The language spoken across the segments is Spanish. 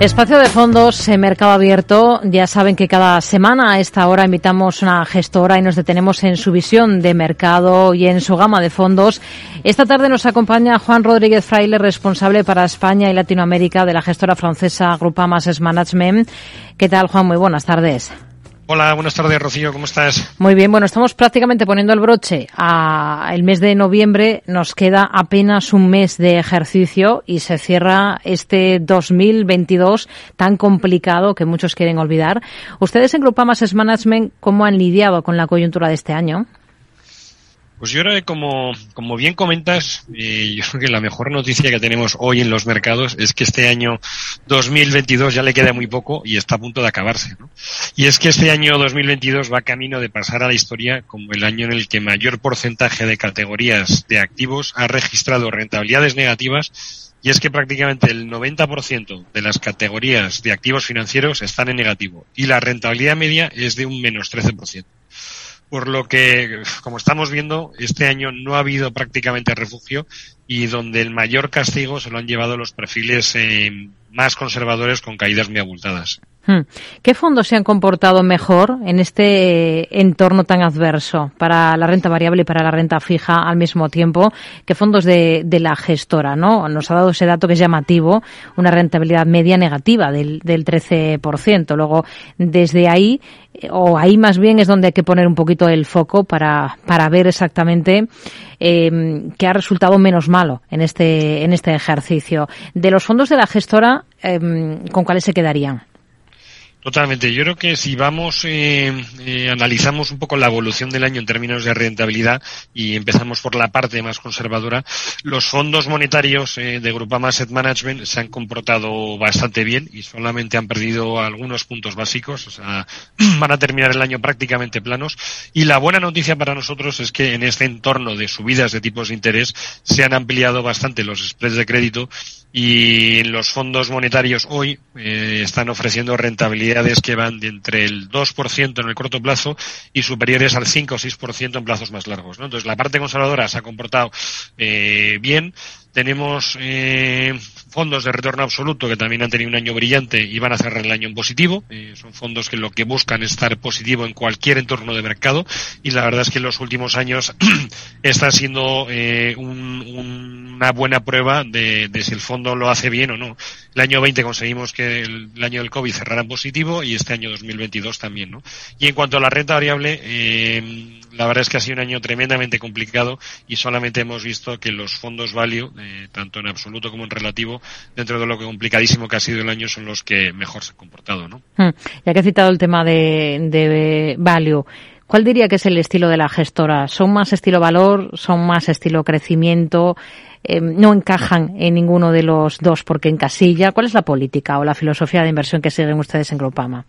Espacio de fondos en Mercado Abierto. Ya saben que cada semana a esta hora invitamos una gestora y nos detenemos en su visión de mercado y en su gama de fondos. Esta tarde nos acompaña Juan Rodríguez Fraile, responsable para España y Latinoamérica de la gestora francesa Grupama Asset Management. ¿Qué tal, Juan? Muy buenas tardes. Hola, buenas tardes, Rocío, ¿cómo estás? Muy bien, bueno, estamos prácticamente poniendo el broche a el mes de noviembre. Nos queda apenas un mes de ejercicio y se cierra este 2022 tan complicado que muchos quieren olvidar. Ustedes en Grupamas Management, ¿cómo han lidiado con la coyuntura de este año? Pues yo creo que como, como bien comentas, eh, yo creo que la mejor noticia que tenemos hoy en los mercados es que este año 2022 ya le queda muy poco y está a punto de acabarse. ¿no? Y es que este año 2022 va camino de pasar a la historia como el año en el que mayor porcentaje de categorías de activos ha registrado rentabilidades negativas y es que prácticamente el 90% de las categorías de activos financieros están en negativo y la rentabilidad media es de un menos 13% por lo que, como estamos viendo, este año no ha habido prácticamente refugio y donde el mayor castigo se lo han llevado los perfiles eh, más conservadores con caídas muy abultadas. Hmm. ¿Qué fondos se han comportado mejor en este entorno tan adverso para la renta variable y para la renta fija al mismo tiempo? ¿Qué fondos de, la gestora? ¿no? Nos ha dado ese dato que es llamativo, una rentabilidad media negativa del, del 13%. Luego, desde ahí, o ahí más bien es donde hay que poner un poquito el foco para, para ver exactamente eh, qué ha resultado menos malo en este, en este ejercicio. De los fondos de la gestora, em, ¿con cuáles se quedarían? Totalmente. Yo creo que si vamos, eh, eh, analizamos un poco la evolución del año en términos de rentabilidad y empezamos por la parte más conservadora, los fondos monetarios eh, de Grupama Asset Management se han comportado bastante bien y solamente han perdido algunos puntos básicos, o sea, van a terminar el año prácticamente planos. Y la buena noticia para nosotros es que en este entorno de subidas de tipos de interés se han ampliado bastante los spreads de crédito y los fondos monetarios hoy eh, están ofreciendo rentabilidades que van de entre el 2% en el corto plazo y superiores al 5 o 6% en plazos más largos. Entonces, la parte conservadora se ha comportado eh, bien, tenemos eh, fondos de retorno absoluto que también han tenido un año brillante y van a cerrar el año en positivo. Eh, son fondos que lo que buscan es estar positivo en cualquier entorno de mercado y la verdad es que en los últimos años está siendo eh, una buena prueba de, de, si el fondo lo hace bien o no. El año 20 conseguimos que el, el, año del COVID cerrara en positivo y este año 2022 también. ¿no? Y en cuanto a la renta variable, eh, la verdad es que ha sido un año tremendamente complicado y solamente hemos visto que los fondos value, eh, tanto en absoluto como en relativo, dentro de lo que complicadísimo que ha sido el año, son los que mejor se han comportado. ¿no? Hmm. Ya que he citado el tema de, de value, ¿Cuál diría que es el estilo de la gestora? ¿Son más estilo valor? ¿Son más estilo crecimiento? Eh, ¿No encajan en ninguno de los dos porque encasilla? ¿Cuál es la política o la filosofía de inversión que siguen ustedes en Grupama?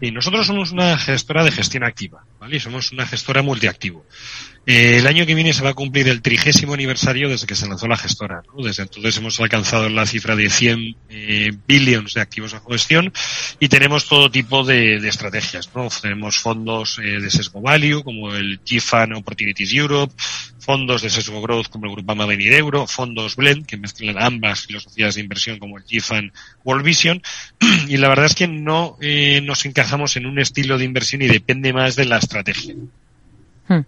Y nosotros somos una gestora de gestión activa, ¿vale? Y somos una gestora multiactivo. Eh, el año que viene se va a cumplir el trigésimo aniversario desde que se lanzó la gestora. ¿no? Desde entonces hemos alcanzado la cifra de 100 eh, billions de activos a gestión y tenemos todo tipo de, estrategias. ¿no? Tenemos fondos eh, de sesgo value como el GFAN Opportunities Europe, fondos de sesgo growth como el Grupama Venir Euro, fondos blend que mezclan ambas filosofías de inversión como el GFAN World Vision y la verdad es que no eh, nos encajamos en un estilo de inversión y depende más de la estrategia. Hmm.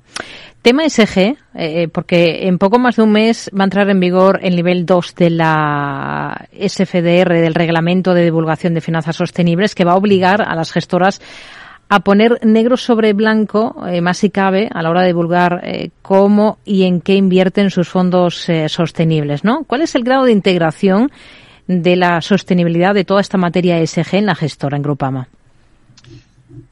Tema SG, eh, porque en poco más de un mes va a entrar en vigor el nivel 2 de la SFDR, del Reglamento de Divulgación de Finanzas Sostenibles, que va a obligar a las gestoras a poner negro sobre blanco, eh, más si cabe, a la hora de divulgar eh, cómo y en qué invierten sus fondos eh, sostenibles, ¿no? ¿Cuál es el grado de integración de la sostenibilidad de toda esta materia ESG en la gestora, en Grupama?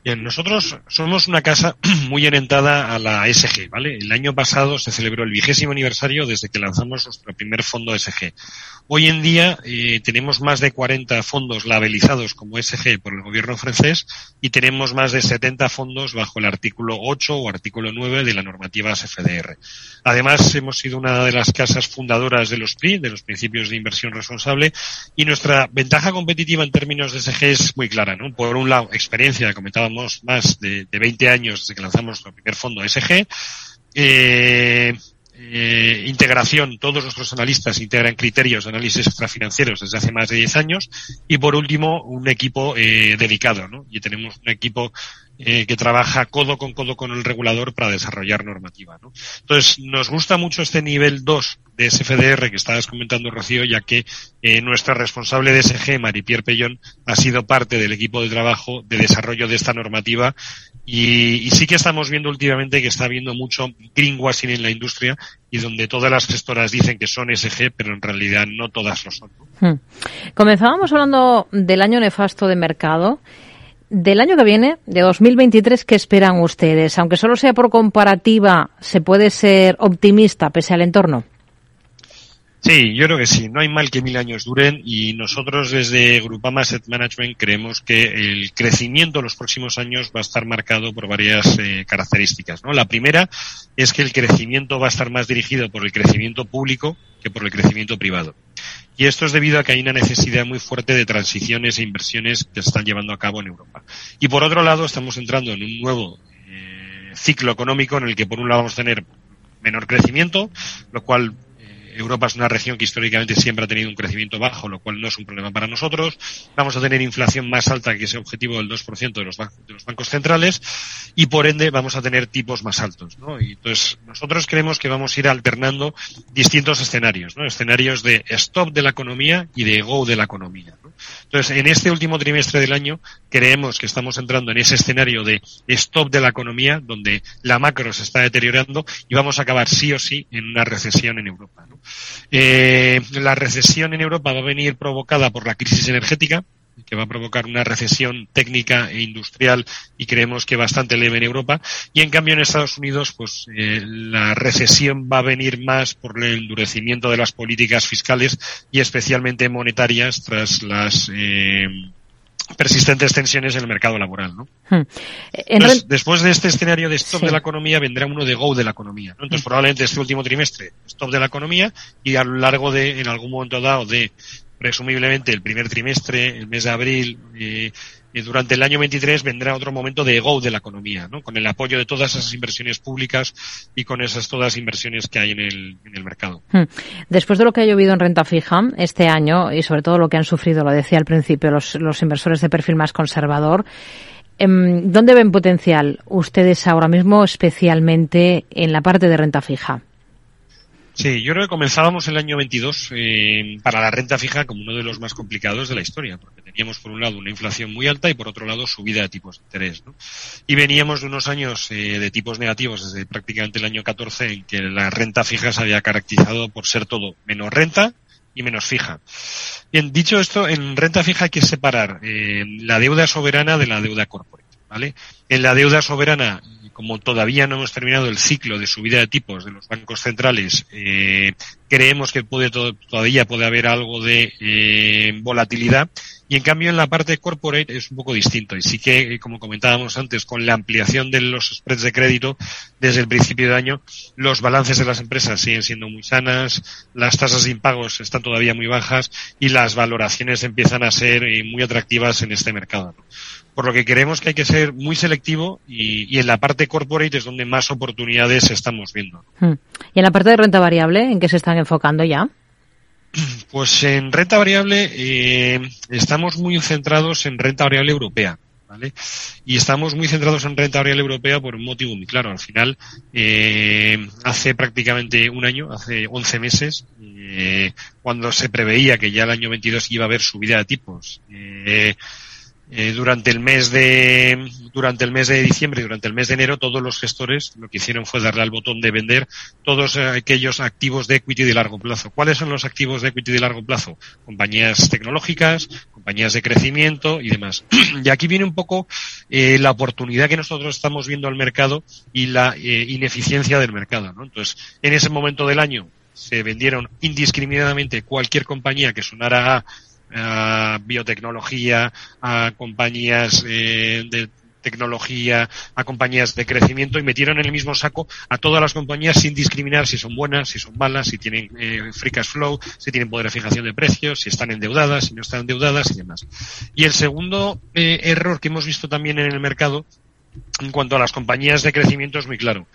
Bien, nosotros somos una casa muy orientada a la ESG, ¿vale? El año pasado se celebró el vigésimo aniversario desde que lanzamos nuestro primer fondo ESG. Hoy en día eh, tenemos más de 40 fondos labelizados como ESG por el gobierno francés y tenemos más de 70 fondos bajo el artículo 8 o artículo 9 de la normativa SFDR. Además, hemos sido una de las casas fundadoras de los PRI, de los principios de inversión responsable, y nuestra ventaja competitiva en términos de ESG es muy clara, ¿no? Por un lado, experiencia, comentábamos, más de, de 20 años desde que lanzamos nuestro primer fondo ESG, eh, eh, integración, todos nuestros analistas integran criterios de análisis extrafinancieros desde hace más de 10 años. Y por último, un equipo eh, dedicado, ¿no? Y tenemos un equipo eh, que trabaja codo con codo con el regulador para desarrollar normativa. ¿no? Entonces, nos gusta mucho este nivel 2 de SFDR que estabas comentando, Rocío, ya que eh, nuestra responsable de SG, Marie-Pierre Pellón, ha sido parte del equipo de trabajo de desarrollo de esta normativa y, sí que estamos viendo últimamente que está habiendo mucho greenwashing en la industria y donde todas las gestoras dicen que son SG, pero en realidad no todas lo son. Hmm. Comenzábamos hablando del año nefasto de mercado. Del año que viene, de 2023, ¿qué esperan ustedes? Aunque solo sea por comparativa, ¿se puede ser optimista pese al entorno? Sí, yo creo que sí. No hay mal que mil años duren y nosotros desde Grupama Asset Management creemos que el crecimiento en los próximos años va a estar marcado por varias eh, características. La primera es que el crecimiento va a estar más dirigido por el crecimiento público que por el crecimiento privado. Y esto es debido a que hay una necesidad muy fuerte de transiciones e inversiones que se están llevando a cabo en Europa. Y por otro lado, estamos entrando en un nuevo eh, ciclo económico en el que por un lado vamos a tener menor crecimiento, lo cual Europa es una región que históricamente siempre ha tenido un crecimiento bajo, lo cual no es un problema para nosotros. Vamos a tener inflación más alta que ese objetivo del 2% de los, de los bancos centrales y por ende vamos a tener tipos más altos. ¿no? Y entonces nosotros creemos que vamos a ir alternando distintos escenarios, ¿no? escenarios de stop de la economía y de go de la economía. ¿no? Entonces, en este último trimestre del año creemos que estamos entrando en ese escenario de stop de la economía, donde la macro se está deteriorando y vamos a acabar sí o sí en una recesión en Europa. Eh, la recesión en Europa va a venir provocada por la crisis energética, que va a provocar una recesión técnica e industrial y creemos que bastante leve en Europa. Y en cambio en Estados Unidos, pues eh, la recesión va a venir más por el endurecimiento de las políticas fiscales y especialmente monetarias tras las eh, persistentes tensiones en el mercado laboral. ¿no? Hmm. Entonces, después de este escenario de stop de la economía vendrá uno de go de la economía. ¿no? Entonces, hmm. probablemente este último trimestre, stop de la economía y a lo largo de, en algún momento dado, de presumiblemente el primer trimestre, el mes de abril, eh, durante el año 23 vendrá otro momento de go de la economía, ¿no? Con el apoyo de todas esas inversiones públicas y con esas todas inversiones que hay en el, en el mercado. Hmm. Después de lo que ha llovido en renta fija este año y sobre todo lo que han sufrido, lo decía al principio, los, los inversores de perfil más conservador, em, ¿dónde ven potencial ustedes ahora mismo, especialmente en la parte de renta fija? Sí, yo creo que comenzábamos el año 22 eh, para la renta fija como uno de los más complicados de la historia, porque teníamos por un lado una inflación muy alta y por otro lado subida de tipos de interés. Y veníamos de unos años eh, de tipos negativos desde prácticamente el año 14 en que la renta fija se había caracterizado por ser todo menos renta y menos fija. Bien, dicho esto, en renta fija hay que separar eh, la deuda soberana de la deuda corporate. ¿vale? En la deuda soberana como todavía no hemos terminado el ciclo de subida de tipos de los bancos centrales, eh, creemos que todavía puede haber algo de eh, volatilidad. Y en cambio en la parte corporate es un poco distinto. Y sí que, como comentábamos antes, con la ampliación de los spreads de crédito desde el principio de año, los balances de las empresas siguen siendo muy sanas, las tasas de impagos están todavía muy bajas y las valoraciones empiezan a ser eh, muy atractivas en este mercado. Por lo que creemos que hay que ser muy selectivo y, en la parte corporate es donde más oportunidades estamos viendo. Hmm. ¿Y en la parte de renta variable, en qué se están enfocando ya? Pues en renta variable eh, estamos muy centrados en renta variable europea. ¿Vale? Y estamos muy centrados en renta variable europea por un motivo muy claro. Al final, eh, hace prácticamente un año, hace 11 meses, eh, cuando se preveía que ya el año 22 iba a haber subida de tipos, eh, eh, durante el mes de durante el mes de diciembre y durante el mes de enero todos los gestores lo que hicieron fue darle al botón de vender todos aquellos activos de equity de largo plazo. ¿Cuáles son los activos de equity de largo plazo? Compañías tecnológicas, compañías de crecimiento y demás. y aquí viene un poco eh, la oportunidad que nosotros estamos viendo al mercado y la eh, ineficiencia del mercado. ¿no? Entonces, en ese momento del año se vendieron indiscriminadamente cualquier compañía que sonara a a biotecnología, a compañías eh, de tecnología, a compañías de crecimiento y metieron en el mismo saco a todas las compañías sin discriminar si son buenas, si son malas, si tienen eh, free cash flow, si tienen poder de fijación de precios, si están endeudadas, si no están endeudadas y demás. Y el segundo eh, error que hemos visto también en el mercado en cuanto a las compañías de crecimiento es muy claro.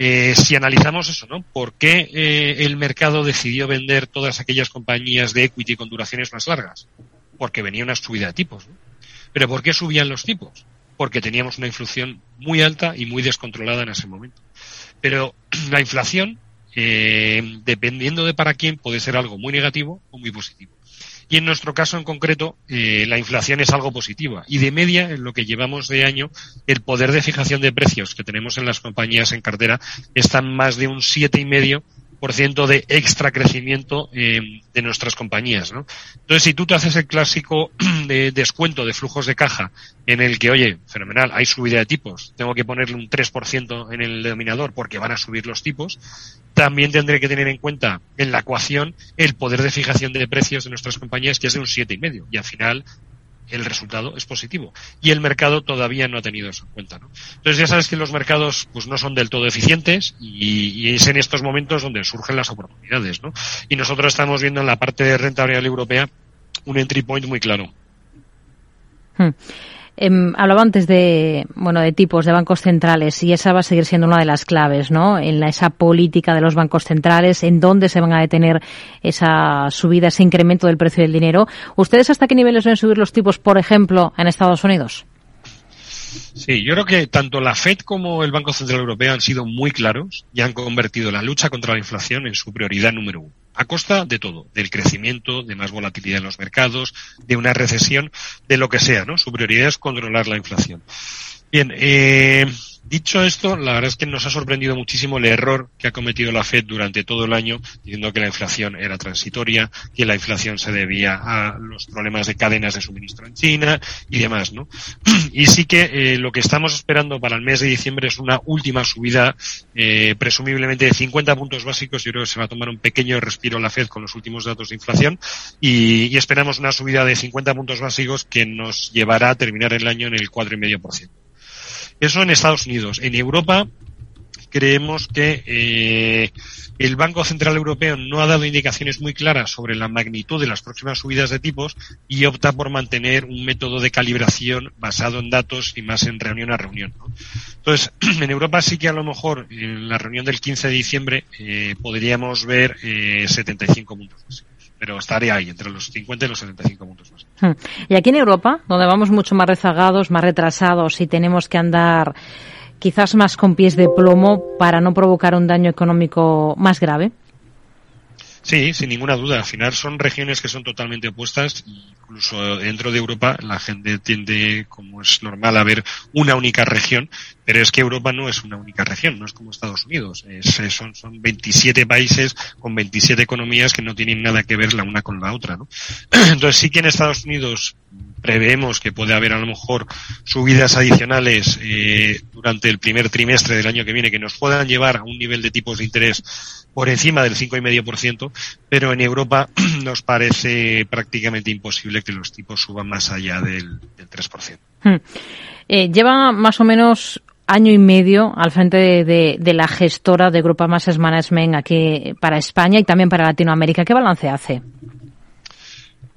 Eh, si analizamos eso, ¿no? ¿Por qué eh, el mercado decidió vender todas aquellas compañías de equity con duraciones más largas? Porque venía una subida de tipos. ¿no? ¿Pero por qué subían los tipos? Porque teníamos una inflación muy alta y muy descontrolada en ese momento. Pero la inflación, eh, dependiendo de para quién, puede ser algo muy negativo o muy positivo. Y en nuestro caso en concreto, eh, la inflación es algo positiva. Y de media, en lo que llevamos de año, el poder de fijación de precios que tenemos en las compañías en cartera está en más de un siete y medio de extra crecimiento eh, de nuestras compañías, ¿no? Entonces, si tú te haces el clásico de descuento de flujos de caja en el que, oye, fenomenal, hay subida de tipos, tengo que ponerle un 3% en el denominador porque van a subir los tipos, también tendré que tener en cuenta en la ecuación el poder de fijación de precios de nuestras compañías que es de un 7,5 y al final el resultado es positivo. Y el mercado todavía no ha tenido eso en cuenta. ¿no? Entonces ya sabes que los mercados pues no son del todo eficientes y, es en estos momentos donde surgen las oportunidades. ¿no? Y nosotros estamos viendo en la parte de renta variable europea un entry point muy claro. Hmm. Eh, hablaba antes de, bueno, de tipos de bancos centrales y esa va a seguir siendo una de las claves, ¿no? En la, esa política de los bancos centrales, en dónde se van a detener esa subida, ese incremento del precio del dinero. ¿Ustedes hasta qué niveles ven subir los tipos, por ejemplo, en Estados Unidos? Sí, yo creo que tanto la Fed como el Banco Central Europeo han sido muy claros y han convertido la lucha contra la inflación en su prioridad número uno. A costa de todo, del crecimiento, de más volatilidad en los mercados, de una recesión, de lo que sea, ¿no? Su prioridad es controlar la inflación. Bien, eh, Dicho esto, la verdad es que nos ha sorprendido muchísimo el error que ha cometido la Fed durante todo el año, diciendo que la inflación era transitoria, que la inflación se debía a los problemas de cadenas de suministro en China y demás, ¿no? Y sí que eh, lo que estamos esperando para el mes de diciembre es una última subida, eh, presumiblemente de 50 puntos básicos. Yo creo que se va a tomar un pequeño respiro la Fed con los últimos datos de inflación y, y esperamos una subida de 50 puntos básicos que nos llevará a terminar el año en el 4,5%. Eso en Estados Unidos. En Europa creemos que eh, el Banco Central Europeo no ha dado indicaciones muy claras sobre la magnitud de las próximas subidas de tipos y opta por mantener un método de calibración basado en datos y más en reunión a reunión. Entonces, en Europa sí que a lo mejor en la reunión del 15 de diciembre eh, podríamos ver eh, 75 puntos pero estaría ahí, entre los 50 y los 75 puntos más. Y aquí en Europa, donde vamos mucho más rezagados, más retrasados y tenemos que andar quizás más con pies de plomo para no provocar un daño económico más grave. Sí, sin ninguna duda. Al final son regiones que son totalmente opuestas. Incluso dentro de Europa la gente tiende, como es normal, a ver una única región, pero es que Europa no es una única región, no es como Estados Unidos. Es, son, son 27 países con 27 economías que no tienen nada que ver la una con la otra. ¿no? Entonces sí que en Estados Unidos preveemos que puede haber a lo mejor subidas adicionales eh, durante el primer trimestre del año que viene que nos puedan llevar a un nivel de tipos de interés por encima del 5,5%, pero en Europa nos parece prácticamente imposible que los tipos suban más allá del, del 3%. Hmm. Eh, lleva más o menos año y medio al frente de, la gestora de Grupo Masses Management aquí para España y también para Latinoamérica. ¿Qué balance hace?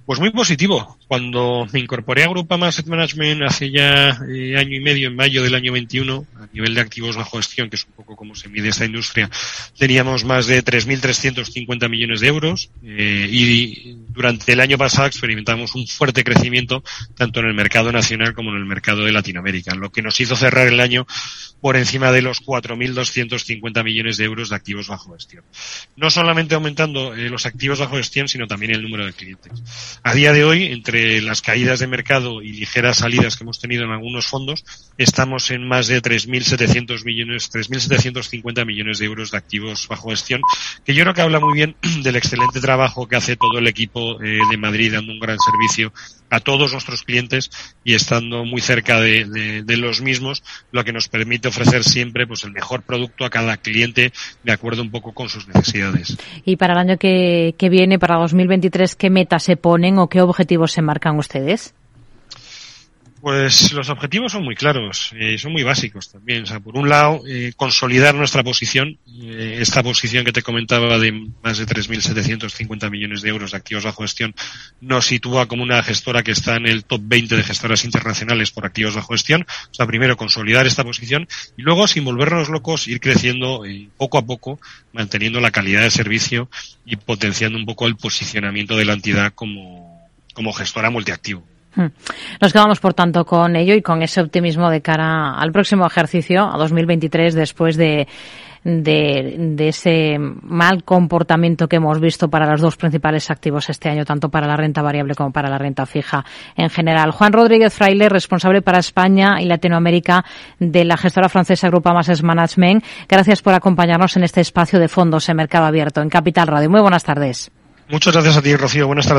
Pues muy positivo. Cuando me incorporé a Grupama Asset Management hace ya eh, año y medio, en mayo del año 21, a nivel de activos bajo gestión, que es un poco como se mide esta industria, teníamos más de 3.350 millones de euros eh, y durante el año pasado experimentamos un fuerte crecimiento tanto en el mercado nacional como en el mercado de Latinoamérica, lo que nos hizo cerrar el año por encima de los 4.250 millones de euros de activos bajo gestión. No solamente aumentando eh, los activos bajo gestión, sino también el número de clientes. A día de hoy, entre las caídas de mercado y ligeras salidas que hemos tenido en algunos fondos, estamos en más de 3.700 millones, 3.750 millones de euros de activos bajo gestión, que yo creo que habla muy bien del excelente trabajo que hace todo el equipo eh, de Madrid dando un gran servicio a todos nuestros clientes y estando muy cerca de, los mismos, lo que nos permite ofrecer siempre pues el mejor producto a cada cliente de acuerdo un poco con sus necesidades. Y para el año que, que viene, para 2023, ¿qué metas se ponen o qué objetivos se marcan ustedes? Pues los objetivos son muy claros y eh, son muy básicos también. O sea, por un lado, eh, consolidar nuestra posición, eh, esta posición que te comentaba de más de 3.750 millones de euros de activos bajo gestión, nos sitúa como una gestora que está en el top 20 de gestoras internacionales por activos bajo gestión. O sea, primero consolidar esta posición y luego, sin volvernos locos, ir creciendo poco a poco, manteniendo la calidad de servicio y potenciando un poco el posicionamiento de la entidad como, como gestora multiactivo. Hmm. Nos quedamos, por tanto, con ello y con ese optimismo de cara al próximo ejercicio, a 2023, después de, de, ese mal comportamiento que hemos visto para los dos principales activos este año, tanto para la renta variable como para la renta fija en general. Juan Rodríguez Fraile, responsable para España y Latinoamérica de la gestora francesa Grupa Masses Management. Gracias por acompañarnos en este espacio de fondos en mercado abierto en Capital Radio. Muy buenas tardes. Muchas gracias a ti, Rocío. Buenas tardes.